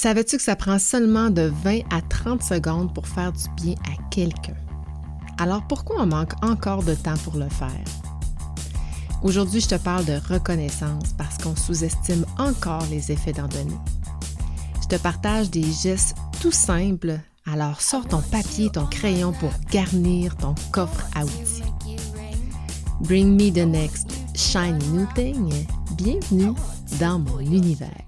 Savais-tu que ça prend seulement de 20 à 30 secondes pour faire du bien à quelqu'un? Alors pourquoi on manque encore de temps pour le faire? Aujourd'hui, je te parle de reconnaissance parce qu'on sous-estime encore les effets d'en donner. Je te partage des gestes tout simples, alors sors ton papier et ton crayon pour garnir ton coffre à outils. Bring me the next shiny new thing. Bienvenue dans mon univers.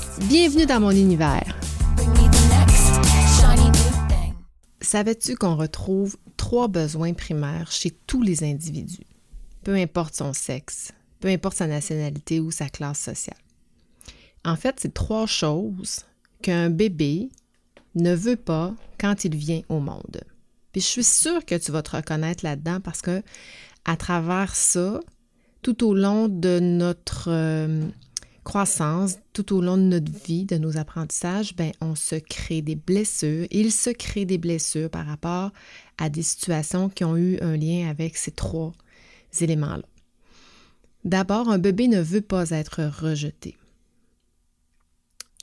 Bienvenue dans mon univers. Savais-tu qu'on retrouve trois besoins primaires chez tous les individus, peu importe son sexe, peu importe sa nationalité ou sa classe sociale? En fait, c'est trois choses qu'un bébé ne veut pas quand il vient au monde. Puis je suis sûre que tu vas te reconnaître là-dedans parce que à travers ça, tout au long de notre euh, croissance, tout au long de notre vie, de nos apprentissages, ben on se crée des blessures. Il se crée des blessures par rapport à des situations qui ont eu un lien avec ces trois éléments-là. D'abord, un bébé ne veut pas être rejeté.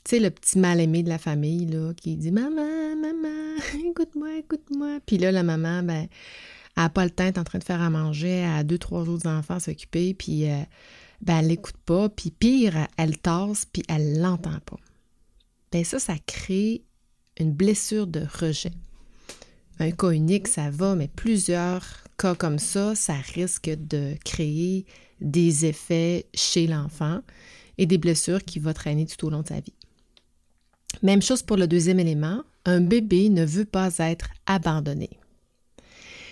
Tu sais, le petit mal-aimé de la famille, là, qui dit Maman, maman, écoute-moi, écoute-moi. Puis là, la maman, ben, elle n'a pas le temps, est en train de faire à manger, à deux, trois autres enfants s'occuper, puis euh, ben, elle l'écoute pas. Puis pire, elle tasse, puis elle l'entend pas. Ben ça, ça crée une blessure de rejet. Un cas unique, ça va, mais plusieurs cas comme ça, ça risque de créer des effets chez l'enfant et des blessures qui vont traîner tout au long de sa vie. Même chose pour le deuxième élément, un bébé ne veut pas être abandonné.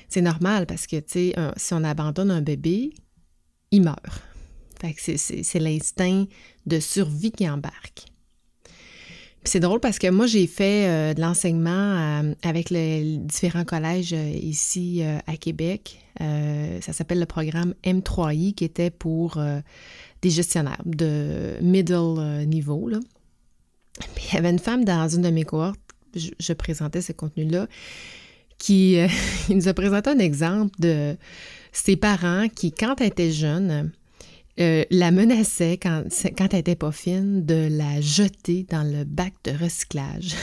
C'est normal parce que, tu sais, si on abandonne un bébé, il meurt. C'est l'instinct de survie qui embarque. C'est drôle parce que moi, j'ai fait euh, de l'enseignement euh, avec les différents collèges euh, ici à Québec. ça s'appelle le programme M3I qui était pour des gestionnaires de middle niveau. Il y avait une femme dans une de mes cohortes, je, présentais ce contenu-là, qui nous a présenté un exemple de ses parents qui, quand elle était jeune, euh, la menaçaient, quand, quand elle n'était pas fine, de la jeter dans le bac de recyclage.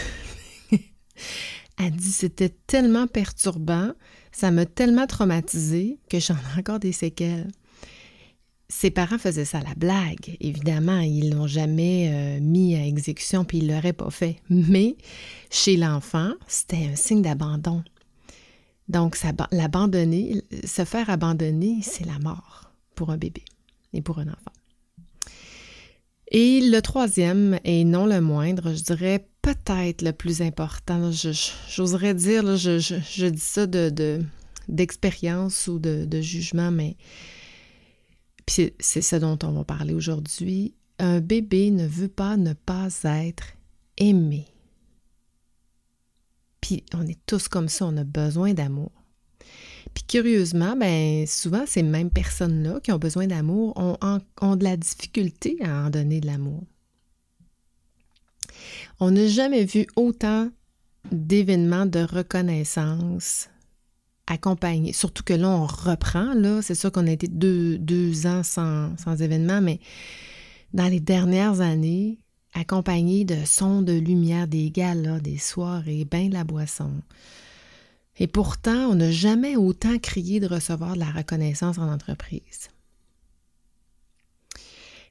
elle dit c'était tellement perturbant, ça m'a tellement traumatisée que j'en ai encore des séquelles ses parents faisaient ça à la blague, évidemment, ils l'ont jamais euh, mis à exécution puis ils l'auraient pas fait. Mais chez l'enfant, c'était un signe d'abandon. Donc, l'abandonner, se faire abandonner, c'est la mort pour un bébé et pour un enfant. Et le troisième, et non le moindre, je dirais peut-être le plus important, j'oserais dire, je, dis ça d'expérience de, ou de, jugement, mais c'est ce dont on va parler aujourd'hui. Un bébé ne veut pas ne pas être aimé. Puis on est tous comme ça, on a besoin d'amour. Puis curieusement, ben souvent ces mêmes personnes-là qui ont besoin d'amour ont, de la difficulté à en donner de l'amour. On n'a jamais vu autant d'événements de reconnaissance accompagner. Surtout que là, on reprend, là. C'est sûr qu'on a été deux, ans sans, sans événement, mais dans les dernières années, accompagné de sons de lumière, des galas, des soirées, ben de la boisson. Et pourtant, on n'a jamais autant crié de recevoir de la reconnaissance en entreprise.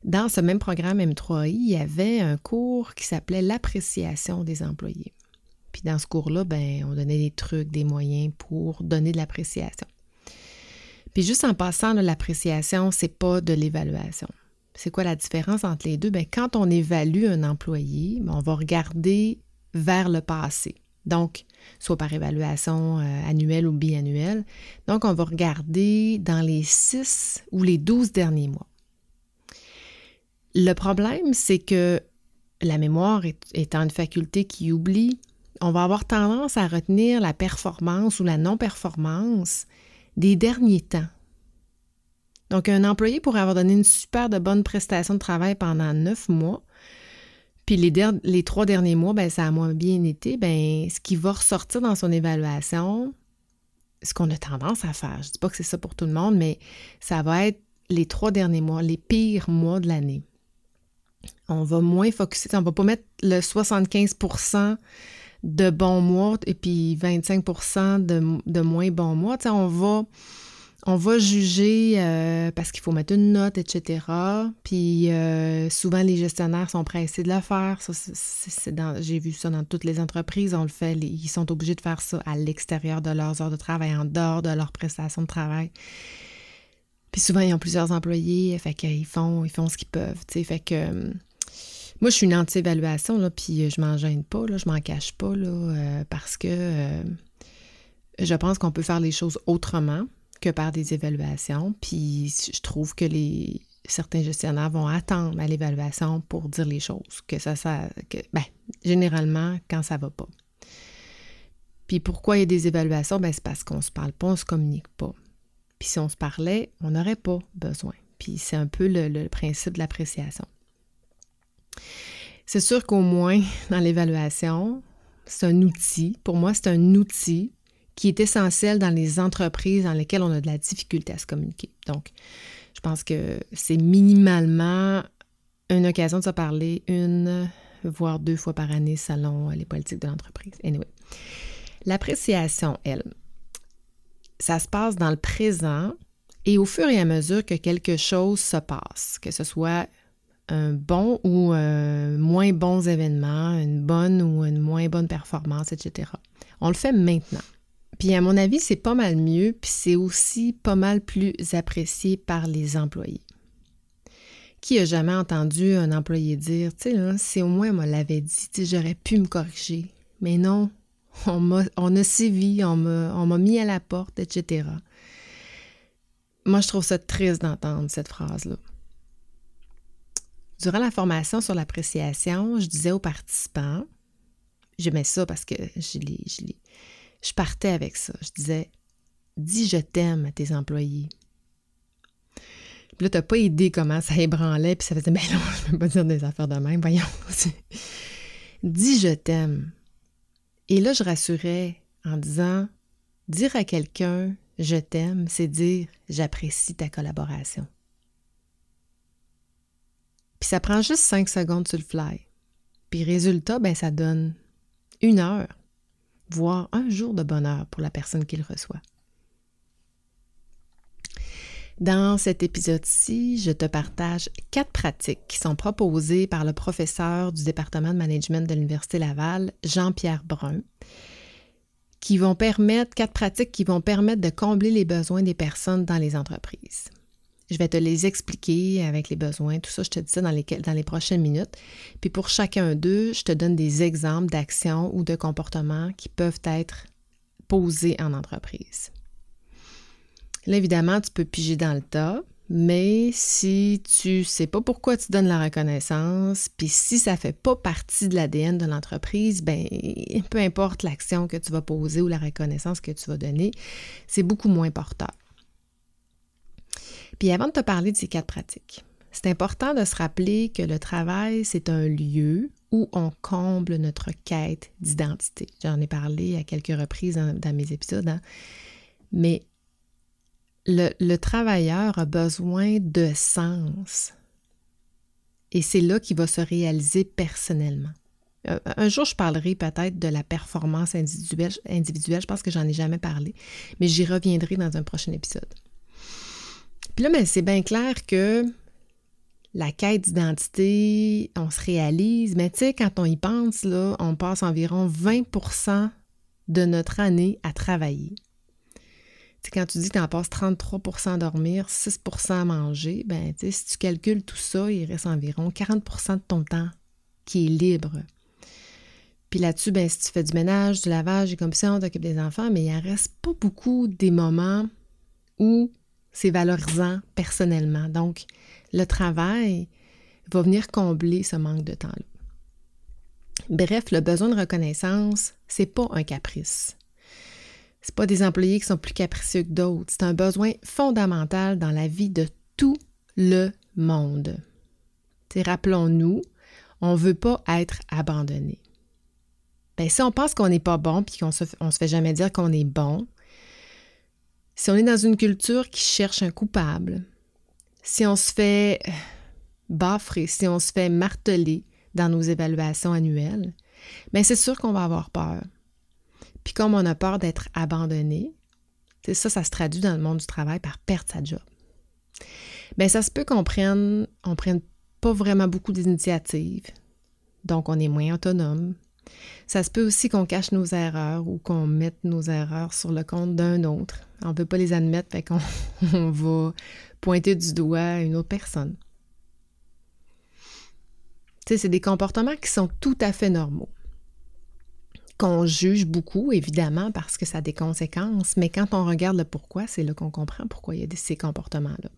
Dans ce même programme M3I, il y avait un cours qui s'appelait l'appréciation des employés. Puis dans ce cours-là, ben, on donnait des trucs, des moyens pour donner de l'appréciation. Puis juste en passant, l'appréciation, c'est pas de l'évaluation. C'est quoi la différence entre les deux? Bien, quand on évalue un employé, ben, on va regarder vers le passé. Donc, soit par évaluation euh, annuelle ou biannuelle. Donc, on va regarder dans les six ou les douze derniers mois. Le problème, c'est que la mémoire étant une faculté qui oublie, on va avoir tendance à retenir la performance ou la non-performance des derniers temps. Donc, un employé pourrait avoir donné une super bonne prestation de travail pendant neuf mois, puis les, trois derniers mois, ben, ça a moins bien été. Ben, ce qui va ressortir dans son évaluation, ce qu'on a tendance à faire, je ne dis pas que c'est ça pour tout le monde, mais ça va être les trois derniers mois, les pires mois de l'année. On va moins focuser, on va pas mettre le 75% de bons mois et puis 25 de, de moins bons mois. on va on va juger euh, parce qu'il faut mettre une note, etc. Puis euh, souvent, les gestionnaires sont pressés de le faire. j'ai vu ça dans toutes les entreprises. On le fait. ils sont obligés de faire ça à l'extérieur de leurs heures de travail, en dehors de leurs prestations de travail. Puis souvent, ils ont plusieurs employés. Fait qu'ils font, ils font ce qu'ils peuvent. Fait que euh, moi, je suis une anti-évaluation, là, puis je m'en gêne pas, là, je m'en cache pas, là, parce que je pense qu'on peut faire les choses autrement que par des évaluations. Puis je trouve que les certains gestionnaires vont attendre à l'évaluation pour dire les choses, que ça, ça que, ben, généralement, quand ça va pas. Puis pourquoi il y a des évaluations? Ben, c'est parce qu'on se parle pas, on se communique pas. Puis si on se parlait, on n'aurait pas besoin. Puis c'est un peu le, le principe de l'appréciation. C'est sûr qu'au moins dans l'évaluation, c'est un outil. Pour moi, c'est un outil qui est essentiel dans les entreprises dans lesquelles on a de la difficulté à se communiquer. Donc, je pense que c'est minimalement une occasion de se parler une, voire deux fois par année selon les politiques de l'entreprise. Anyway, l'appréciation, elle, ça se passe dans le présent et au fur et à mesure que quelque chose se passe, que ce soit un bon ou un moins bon événement, une bonne ou une moins bonne performance, etc. On le fait maintenant. Puis à mon avis, c'est pas mal mieux, puis c'est aussi pas mal plus apprécié par les employés. Qui a jamais entendu un employé dire, tu sais, si au moins on me l'avait dit, j'aurais pu me corriger. Mais non, on, a sévi, on m'a, on m'a mis à la porte, etc. Moi, je trouve ça triste d'entendre cette phrase-là. Durant la formation sur l'appréciation, je disais aux participants, je mets ça parce que je l'ai, je partais avec ça. Je disais, dis je t'aime à tes employés. Puis là, t'as pas idée comment ça ébranlait, puis ça faisait, ben non, je peux pas dire des affaires de même, voyons. dis je t'aime. Et là, je rassurais en disant, dire à quelqu'un je t'aime, c'est dire j'apprécie ta collaboration. Puis ça prend juste cinq secondes sur le fly. Puis résultat, ben ça donne une heure voire un jour de bonheur pour la personne qui le reçoit. Dans cet épisode-ci, je te partage quatre pratiques qui sont proposées par le professeur du département de management de l'Université Laval, Jean-Pierre Brun, quatre pratiques qui vont permettre de combler les besoins des personnes dans les entreprises. Je vais te les expliquer avec les besoins, tout ça, je te dis ça dans les, prochaines minutes. Puis pour chacun d'eux, je te donne des exemples d'actions ou de comportements qui peuvent être posés en entreprise. Là, évidemment, tu peux piger dans le tas, mais si tu ne sais pas pourquoi tu donnes la reconnaissance, puis si ça ne fait pas partie de l'ADN de l'entreprise, ben peu importe l'action que tu vas poser ou la reconnaissance que tu vas donner, c'est beaucoup moins porteur. Puis avant de te parler de ces quatre pratiques, c'est important de se rappeler que le travail, c'est un lieu où on comble notre quête d'identité. J'en ai parlé à quelques reprises dans, mes épisodes, hein. mais le, le, travailleur a besoin de sens. Et c'est là qu'il va se réaliser personnellement. Euh, un jour, je parlerai peut-être de la performance individuelle. individuelle. Je pense que j'en ai jamais parlé, mais j'y reviendrai dans un prochain épisode. Puis là, c'est bien clair que la quête d'identité, on se réalise, mais tu sais, quand on y pense, là, on passe environ 20% de notre année à travailler. Tu quand tu dis que tu en passes 33 à dormir, 6% à manger, ben, tu sais, si tu calcules tout ça, il reste environ 40% de ton temps qui est libre. Puis là-dessus, ben, si tu fais du ménage, du lavage et comme ça, on t'occupe des enfants, mais il en reste pas beaucoup des moments où c'est valorisant personnellement. Donc, le travail va venir combler ce manque de temps-là. Bref, le besoin de reconnaissance, c'est pas un caprice. C'est pas des employés qui sont plus capricieux que d'autres. C'est un besoin fondamental dans la vie de tout le monde. Rappelons-nous, on ne veut pas être abandonné. Ben, si on pense qu'on n'est pas bon puis qu'on se, se fait jamais dire qu'on est bon, si on est dans une culture qui cherche un coupable, si on se fait euh, baffrer, si on se fait marteler dans nos évaluations annuelles, bien c'est sûr qu'on va avoir peur. Puis comme on a peur d'être abandonné, c'est ça, ça se traduit dans le monde du travail par perdre sa job. Bien, ça se peut qu'on prenne, on prenne pas vraiment beaucoup d'initiatives, donc on est moins autonome. Ça se peut aussi qu'on cache nos erreurs ou qu'on mette nos erreurs sur le compte d'un autre. On ne veut pas les admettre, fait qu'on on va pointer du doigt une autre personne. Tu sais, c'est des comportements qui sont tout à fait normaux. Qu'on juge beaucoup, évidemment, parce que ça a des conséquences, mais quand on regarde le pourquoi, c'est là qu'on comprend pourquoi il y a ces comportements-là.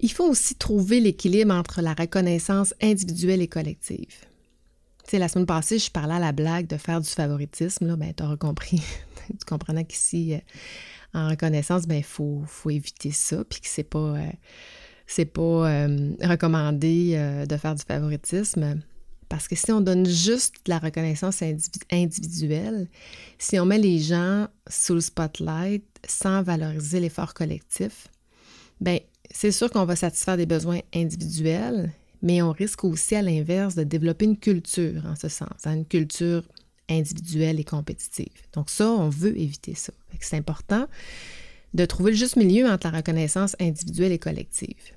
Il faut aussi trouver l'équilibre entre la reconnaissance individuelle et collective. La semaine passée, je parlais à la blague de faire du favoritisme. Là, ben, tu auras compris. tu comprends qu'ici, euh, en reconnaissance, ben, il faut, faut, éviter ça, puis que c'est pas, euh, c'est pas euh, recommandé de faire du favoritisme. Parce que si on donne juste la reconnaissance individuelle, si on met les gens sous le spotlight sans valoriser l'effort collectif, ben c'est sûr qu'on va satisfaire des besoins individuels, mais on risque aussi à l'inverse de développer une culture en ce sens, hein, une culture individuelle et compétitive. Donc ça, on veut éviter ça. C'est important de trouver le juste milieu entre la reconnaissance individuelle et collective.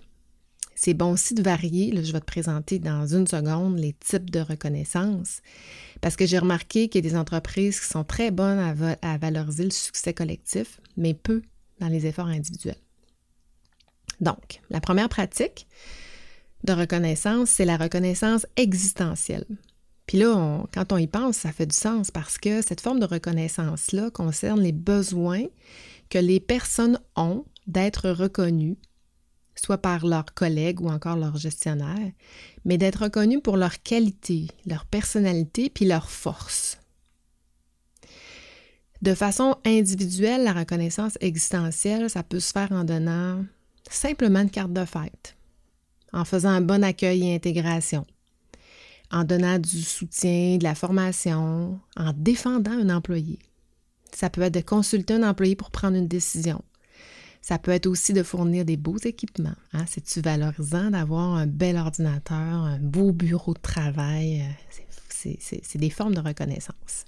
C'est bon aussi de varier, je vais te présenter dans une seconde les types de reconnaissance, parce que j'ai remarqué qu'il y a des entreprises qui sont très bonnes à, à valoriser le succès collectif, mais peu dans les efforts individuels. Donc, la première pratique de reconnaissance, c'est la reconnaissance existentielle. Puis là, quand on y pense, ça fait du sens parce que cette forme de reconnaissance-là concerne les besoins que les personnes ont d'être reconnues, soit par leurs collègues ou encore leurs gestionnaires, mais d'être reconnues pour leur qualité, leur personnalité puis leur force. De façon individuelle, la reconnaissance existentielle, ça peut se faire en donnant simplement une carte de fête, en faisant un bon accueil et intégration, en donnant du soutien, de la formation, en défendant un employé. Ça peut être de consulter un employé pour prendre une décision. Ça peut être aussi de fournir des beaux équipements. Hein? C'est-tu valorisant d'avoir un bel ordinateur, un beau bureau de travail? Euh, c'est des formes de reconnaissance.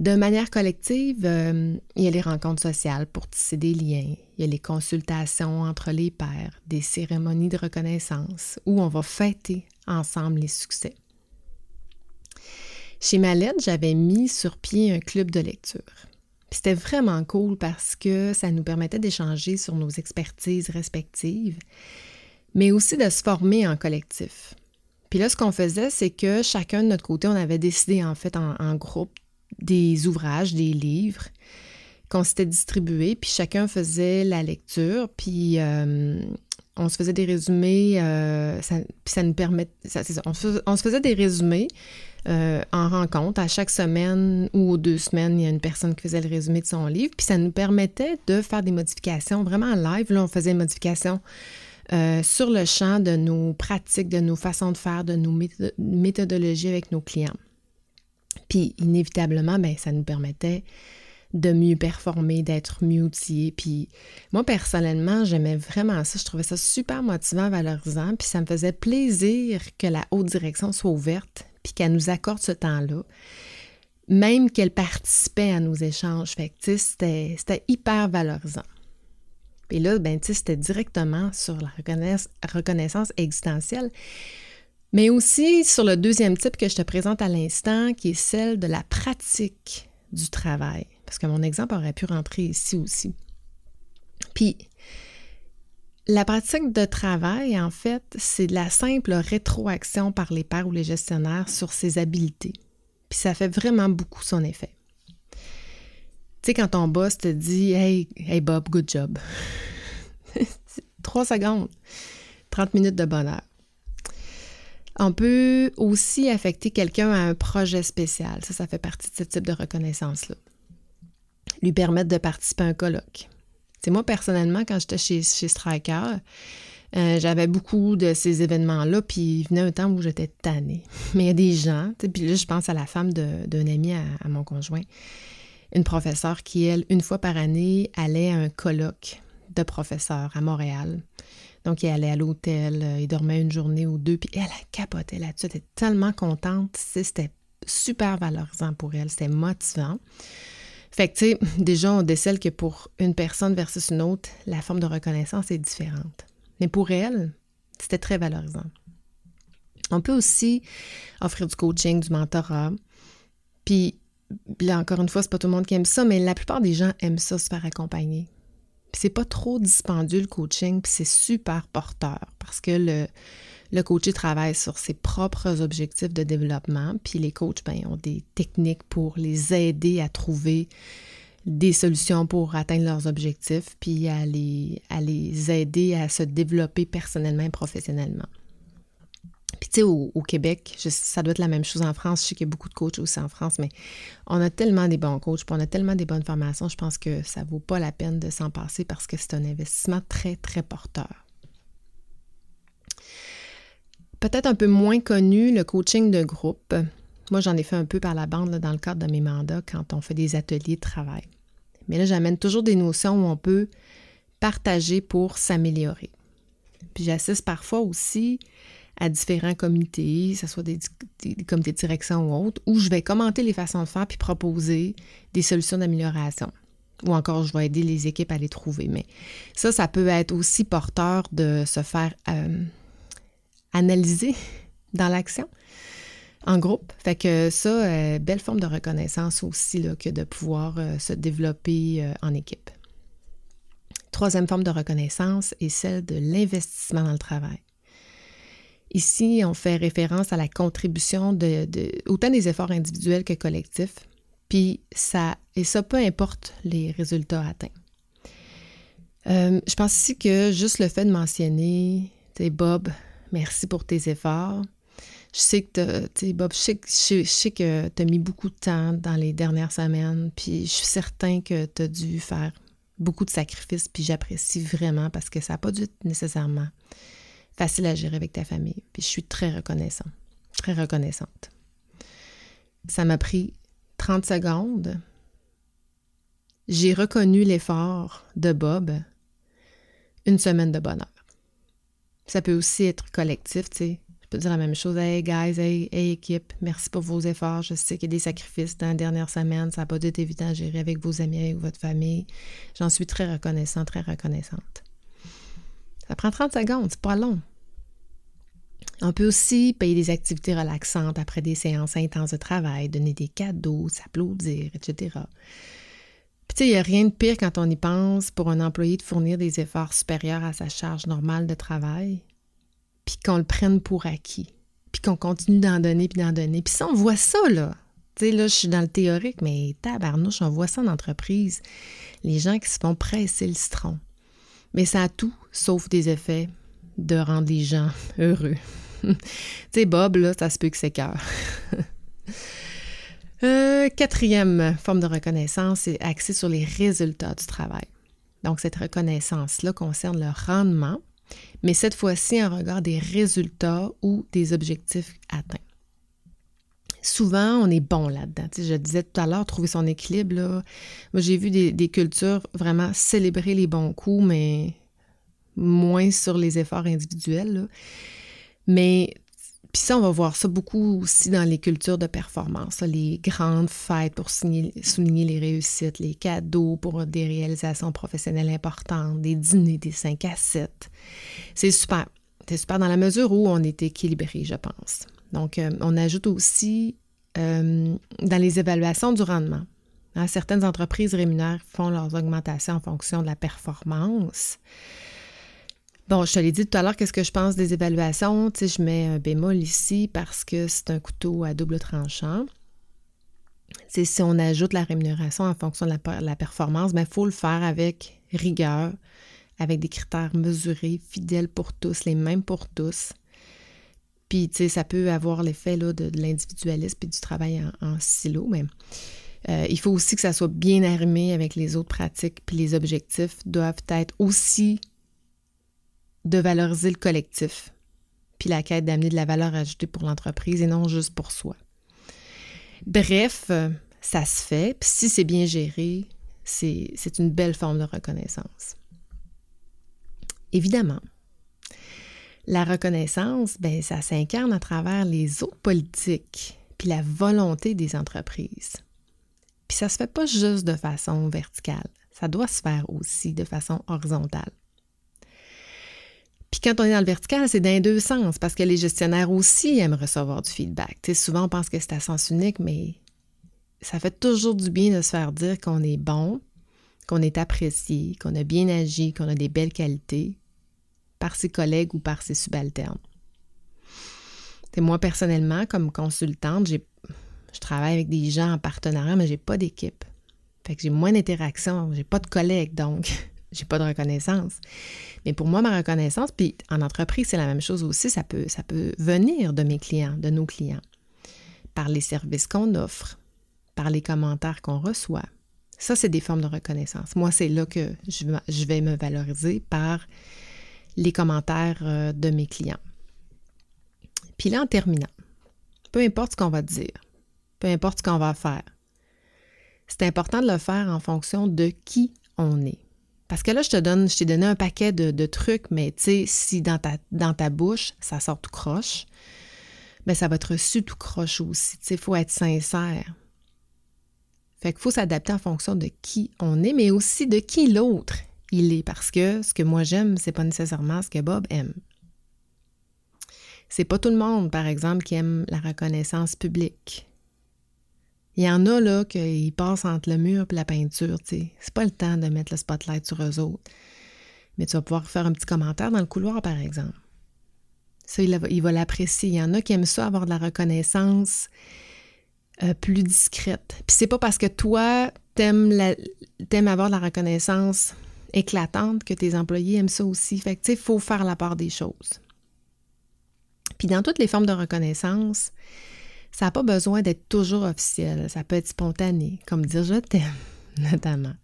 De manière collective, euh, il y a les rencontres sociales pour tisser des liens, il y a les consultations entre les pairs, des cérémonies de reconnaissance où on va fêter ensemble les succès. Chez Malette, j'avais mis sur pied un club de lecture. C'était vraiment cool parce que ça nous permettait d'échanger sur nos expertises respectives, mais aussi de se former en collectif. Puis là, ce qu'on faisait, c'est que chacun de notre côté, on avait décidé en fait en groupe des ouvrages, des livres qu'on s'était distribués, puis chacun faisait la lecture, puis euh, on se faisait des résumés, euh, puis ça nous on, se faisait, des résumés euh, en rencontre. À chaque semaine ou aux deux semaines, il y a une personne qui faisait le résumé de son livre, puis ça nous permettait de faire des modifications vraiment en live. Là, on faisait des modifications sur le champ de nos pratiques, de nos façons de faire, de nos méthodologies avec nos clients. Puis inévitablement, ben, ça nous permettait de mieux performer, d'être mieux outillés. Puis moi, personnellement, j'aimais vraiment ça. Je trouvais ça super motivant, valorisant. Puis ça me faisait plaisir que la haute direction soit ouverte, puis qu'elle nous accorde ce temps-là. Même qu'elle participait à nos échanges. Fait que, c'était, c'était hyper valorisant. Puis là, ben, c'était directement sur la reconnaissance existentielle mais aussi sur le deuxième type que je te présente à l'instant, qui est celle de la pratique du travail. Parce que mon exemple aurait pu rentrer ici aussi. Puis, la pratique de travail, en fait, c'est de la simple rétroaction par les pairs ou les gestionnaires sur ses habiletés. Puis ça fait vraiment beaucoup son effet. Tu sais, quand ton boss te dit Hey, hey Bob, good job. Trois secondes, 30 minutes de bonheur. On peut aussi affecter quelqu'un à un projet spécial. Ça, ça fait partie de ce type de reconnaissance-là. Lui permettre de participer à un colloque. C'est moi, personnellement, quand j'étais chez, chez Striker, euh, j'avais beaucoup de ces événements-là, puis il venait un temps où j'étais tannée. Mais il y a des gens, puis là, je pense à la femme d'un ami à, mon conjoint, une professeure qui, elle, une fois par année, allait à un colloque de professeurs à Montréal. Donc, il allait à l'hôtel, euh, il dormait une journée ou deux, puis elle a capoté là-dessus. Elle était tellement contente. C'était super valorisant pour elle, c'était motivant. Fait que, tu sais, déjà, on décèle que pour une personne versus une autre, la forme de reconnaissance est différente. Mais pour elle, c'était très valorisant. On peut aussi offrir du coaching, du mentorat. Puis, là, encore une fois, c'est pas tout le monde qui aime ça, mais la plupart des gens aiment ça, se faire accompagner. C'est pas trop dispendieux le coaching, puis c'est super porteur parce que le, le coaché travaille sur ses propres objectifs de développement, puis les coachs ben, ont des techniques pour les aider à trouver des solutions pour atteindre leurs objectifs, puis à les, à les aider à se développer personnellement et professionnellement. Puis tu sais, au, Québec, ça doit être la même chose en France. Je sais qu'il y a beaucoup de coachs aussi en France, mais on a tellement des bons coachs, puis on a tellement des bonnes formations, je pense que ça vaut pas la peine de s'en passer parce que c'est un investissement très, très porteur. Peut-être un peu moins connu, le coaching de groupe. Moi, j'en ai fait un peu par la bande dans le cadre de mes mandats quand on fait des ateliers de travail. Mais là, j'amène toujours des notions où on peut partager pour s'améliorer. Puis j'assiste parfois aussi à différents comités, que ce soit des, comités de direction ou autres, où je vais commenter les façons de faire puis proposer des solutions d'amélioration. Ou encore, je vais aider les équipes à les trouver. Mais ça, ça peut être aussi porteur de se faire euh, analyser dans l'action en groupe. Fait que ça, euh, belle forme de reconnaissance aussi que de pouvoir euh, se développer en équipe. Troisième forme de reconnaissance est celle de l'investissement dans le travail. Ici, on fait référence à la contribution de, autant des efforts individuels que collectifs, puis ça, et ça peu importe les résultats atteints. je pense ici que juste le fait de mentionner, tu Bob, merci pour tes efforts, je sais que tu Bob, je sais, que tu as mis beaucoup de temps dans les dernières semaines, puis je suis certain que tu as dû faire beaucoup de sacrifices, puis j'apprécie vraiment parce que ça n'a pas dû être nécessairement facile à gérer avec ta famille. Puis je suis très reconnaissante, très reconnaissante. Ça m'a pris 30 secondes. J'ai reconnu l'effort de Bob, une semaine de bonheur. Ça peut aussi être collectif, tu sais peux dire la même chose. Hey guys, hey, équipe, merci pour vos efforts. Je sais qu'il y a des sacrifices dans la dernière semaine. Ça n'a pas dû être évident à gérer avec vos amis, avec votre famille. J'en suis très reconnaissante, très reconnaissante. Ça prend 30 secondes, c'est pas long. On peut aussi payer des activités relaxantes après des séances intenses de travail, donner des cadeaux, s'applaudir, etc. Puis tu sais, il n'y a rien de pire quand on y pense pour un employé de fournir des efforts supérieurs à sa charge normale de travail puis qu'on le prenne pour acquis, puis qu'on continue d'en donner, puis d'en donner. Puis ça, on voit ça, là. Tu sais, là, je suis dans le théorique, mais tabarnouche, on voit ça en entreprise. Les gens qui se font presser le citron. Mais ça a tout, sauf des effets de rendre les gens heureux. tu sais, Bob, là, ça se peut que c'est cœur. Euh, quatrième forme de reconnaissance, c'est axée sur les résultats du travail. Donc, cette reconnaissance-là concerne le rendement mais cette fois-ci en regard des résultats ou des objectifs atteints. Souvent, on est bon là-dedans. je disais tout à l'heure, trouver son équilibre. Moi, j'ai vu des, cultures vraiment célébrer les bons coups, mais moins sur les efforts individuels. Mais puis ça, on va voir ça beaucoup aussi dans les cultures de performance, les grandes fêtes pour souligner les réussites, les cadeaux pour des réalisations professionnelles importantes, des dîners des 5 à 7. C'est super. C'est super dans la mesure où on est équilibré, je pense. Donc, euh, on ajoute aussi euh, dans les évaluations du rendement. Hein, certaines entreprises rémunèrent font leurs augmentations en fonction de la performance. Bon, je te l'ai dit tout à l'heure, qu'est-ce que je pense des évaluations? Tu sais, je mets un bémol ici parce que c'est un couteau à double tranchant. C'est si on ajoute la rémunération en fonction de la, performance, il ben, faut le faire avec rigueur, avec des critères mesurés, fidèles pour tous, les mêmes pour tous. Puis, tu sais, ça peut avoir l'effet de, de l'individualisme et du travail en, silo, mais euh, il faut aussi que ça soit bien arrimé avec les autres pratiques, puis les objectifs doivent être aussi de valoriser le collectif, puis la quête d'amener de la valeur ajoutée pour l'entreprise et non juste pour soi. Bref, euh, ça se fait, puis si c'est bien géré, c'est une belle forme de reconnaissance. Évidemment, la reconnaissance, ben, ça s'incarne à travers les autres politiques, puis la volonté des entreprises. Puis ça se fait pas juste de façon verticale, ça doit se faire aussi de façon horizontale. Puis quand on est dans le vertical, c'est dans deux sens, parce que les gestionnaires aussi aiment recevoir du feedback. souvent, on pense que c'est à sens unique, mais ça fait toujours du bien de se faire dire qu'on est bon, qu'on est apprécié, qu'on a bien agi, qu'on a des belles qualités par ses collègues ou par ses subalternes. moi, personnellement, comme consultante, j'ai je travaille avec des gens en partenariat, mais j'ai pas d'équipe. Fait que j'ai moins d'interaction, j'ai pas de collègues, donc j'ai pas de reconnaissance. Mais pour moi, ma reconnaissance, puis en entreprise, c'est la même chose aussi, ça peut, ça peut venir de mes clients, de nos clients, par les services qu'on offre, par les commentaires qu'on reçoit. Ça, c'est des formes de reconnaissance. Moi, c'est là que je vais me valoriser par les commentaires euh, de mes clients. Puis là, en terminant, peu importe ce qu'on va dire, peu importe ce qu'on va faire. C'est important de le faire en fonction de qui on est. Parce que là, je te donne, je t'ai donné un paquet de, trucs, mais tu sais, si dans ta, dans ta bouche, ça sort tout croche, bien, ça va être reçu tout croche aussi. Tu sais, il faut être sincère. Fait qu'il faut s'adapter en fonction de qui on est, mais aussi de qui l'autre il est. Parce que ce que moi j'aime, c'est pas nécessairement ce que Bob aime. C'est pas tout le monde, par exemple, qui aime la reconnaissance publique. Il y en a là qui passent entre le mur et la peinture. C'est pas le temps de mettre le spotlight sur eux autres. Mais tu vas pouvoir faire un petit commentaire dans le couloir, par exemple. Ça, il, va l'apprécier. Il y en a qui aiment ça, avoir de la reconnaissance euh, plus discrète. Puis c'est pas parce que toi, t'aimes, aimes avoir de la reconnaissance éclatante que tes employés aiment ça aussi. Fait que, tu sais, il faut faire la part des choses. Puis dans toutes les formes de reconnaissance, ça n'a pas besoin d'être toujours officiel. Ça peut être spontané, comme dire je t'aime, notamment.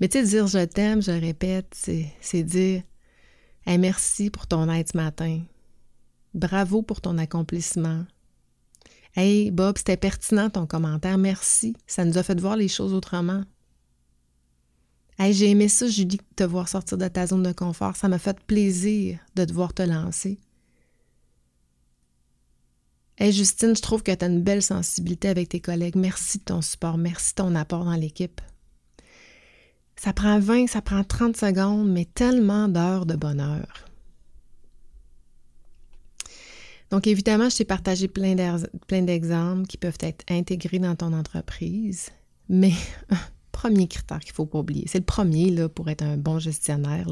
Mais tu sais, dire je t'aime, je répète, c'est dire merci pour ton aide ce matin. Bravo pour ton accomplissement. Hey Bob, c'était pertinent ton commentaire. Merci. Ça nous a fait voir les choses autrement. Hey, j'ai aimé ça, Julie, te voir sortir de ta zone de confort. Ça m'a fait plaisir de te voir te lancer. Hey Justine, je trouve que tu as une belle sensibilité avec tes collègues. Merci de ton support, merci de ton apport dans l'équipe. Ça prend 20, ça prend 30 secondes, mais tellement d'heures de bonheur. Donc, évidemment, je t'ai partagé plein d'exemples qui peuvent être intégrés dans ton entreprise, mais premier critère qu'il ne faut pas oublier, c'est le premier pour être un bon gestionnaire,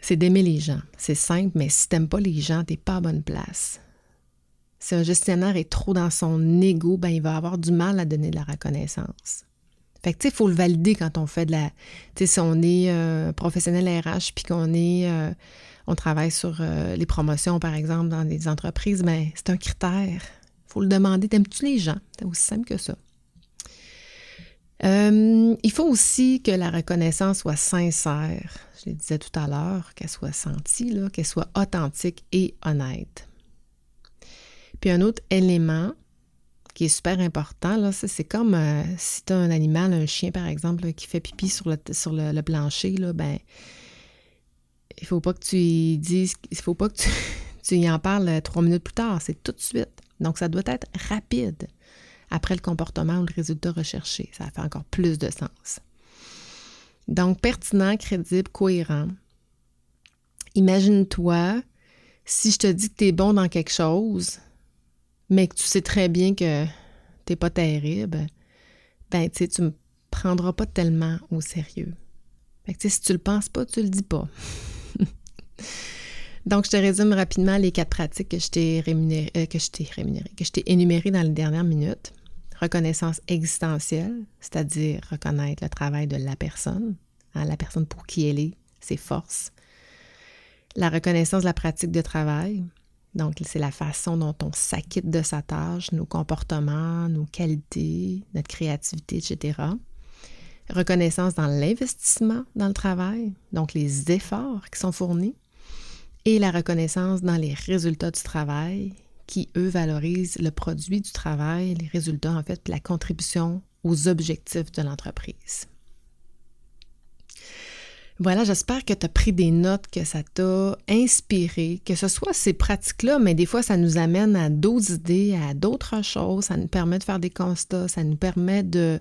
c'est d'aimer les gens. C'est simple, mais si tu n'aimes pas les gens, tu n'es pas à bonne place. Si un gestionnaire est trop dans son ego, ben, il va avoir du mal à donner de la reconnaissance. Fait que, tu sais, il faut le valider quand on fait de la... Si on est euh, professionnel RH puis qu'on est... Euh, on travaille sur euh, les promotions, par exemple, dans des entreprises, ben, c'est un critère. Il faut le demander. T'aimes-tu les gens? C'est aussi simple que ça. il faut aussi que la reconnaissance soit sincère. Je le disais tout à l'heure, qu'elle soit sentie, qu'elle soit authentique et honnête. Puis un autre élément qui est super important, c'est comme euh, si tu as un animal, un chien par exemple, qui fait pipi sur le, sur plancher, là, ben il faut pas que tu y dises, il faut pas que tu, tu y en parles euh, trois minutes plus tard, c'est tout de suite. Donc ça doit être rapide après le comportement ou le résultat recherché. Ça fait encore plus de sens. Donc pertinent, crédible, cohérent. Imagine-toi si je te dis que tu es bon dans quelque chose, mais que tu sais très bien que t'es pas terrible, ben, tu sais, tu me prendras pas tellement au sérieux. Si tu le penses pas, tu le dis pas. Donc, je te résume rapidement les quatre pratiques que je t'ai rémunérées, euh, que je t'ai énumérées dans les dernières minutes. Reconnaissance existentielle, c'est-à-dire reconnaître le travail de la personne, hein, la personne pour qui elle est, ses forces. La reconnaissance de la pratique de travail, Donc, c'est la façon dont on s'acquitte de sa tâche, nos comportements, nos qualités, notre créativité, etc. Reconnaissance dans l'investissement dans le travail, donc les efforts qui sont fournis. Et la reconnaissance dans les résultats du travail, qui, eux, valorisent le produit du travail, les résultats, en fait, la contribution aux objectifs de l'entreprise. Voilà, j'espère que tu as pris des notes, que ça t'a inspiré, que ce soit ces pratiques-là, mais des fois, ça nous amène à d'autres idées, à d'autres choses, ça nous permet de faire des constats, ça nous permet de,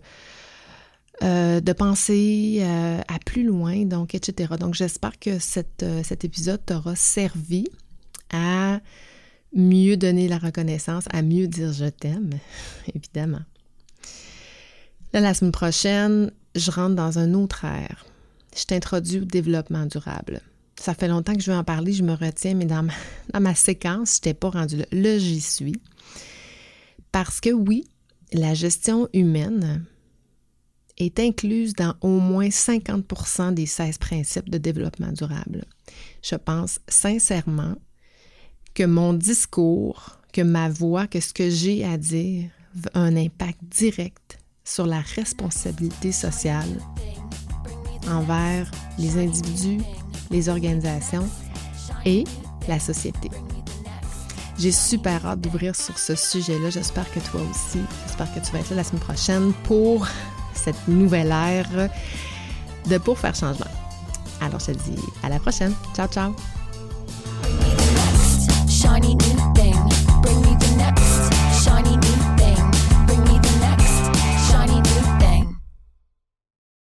euh, penser euh, à plus loin, donc, etc. Donc, j'espère que euh, cet épisode t'aura servi à mieux donner la reconnaissance, à mieux dire je t'aime, évidemment. Là, la semaine prochaine, je rentre dans un autre ère je t'introduis au développement durable. Ça fait longtemps que je veux en parler, je me retiens, mais dans ma, séquence, je n'étais pas rendue là. Là, j'y suis. Parce que oui, la gestion humaine est incluse dans au moins 50 des 16 principes de développement durable. Je pense sincèrement que mon discours, que ma voix, que ce que j'ai à dire a un impact direct sur la responsabilité sociale envers les individus, les organisations et la société. J'ai super hâte d'ouvrir sur ce sujet-là. J'espère que toi aussi. J'espère que tu vas être là la semaine prochaine pour cette nouvelle ère de Pour faire changement. Alors, je te dis à la prochaine. Ciao, ciao.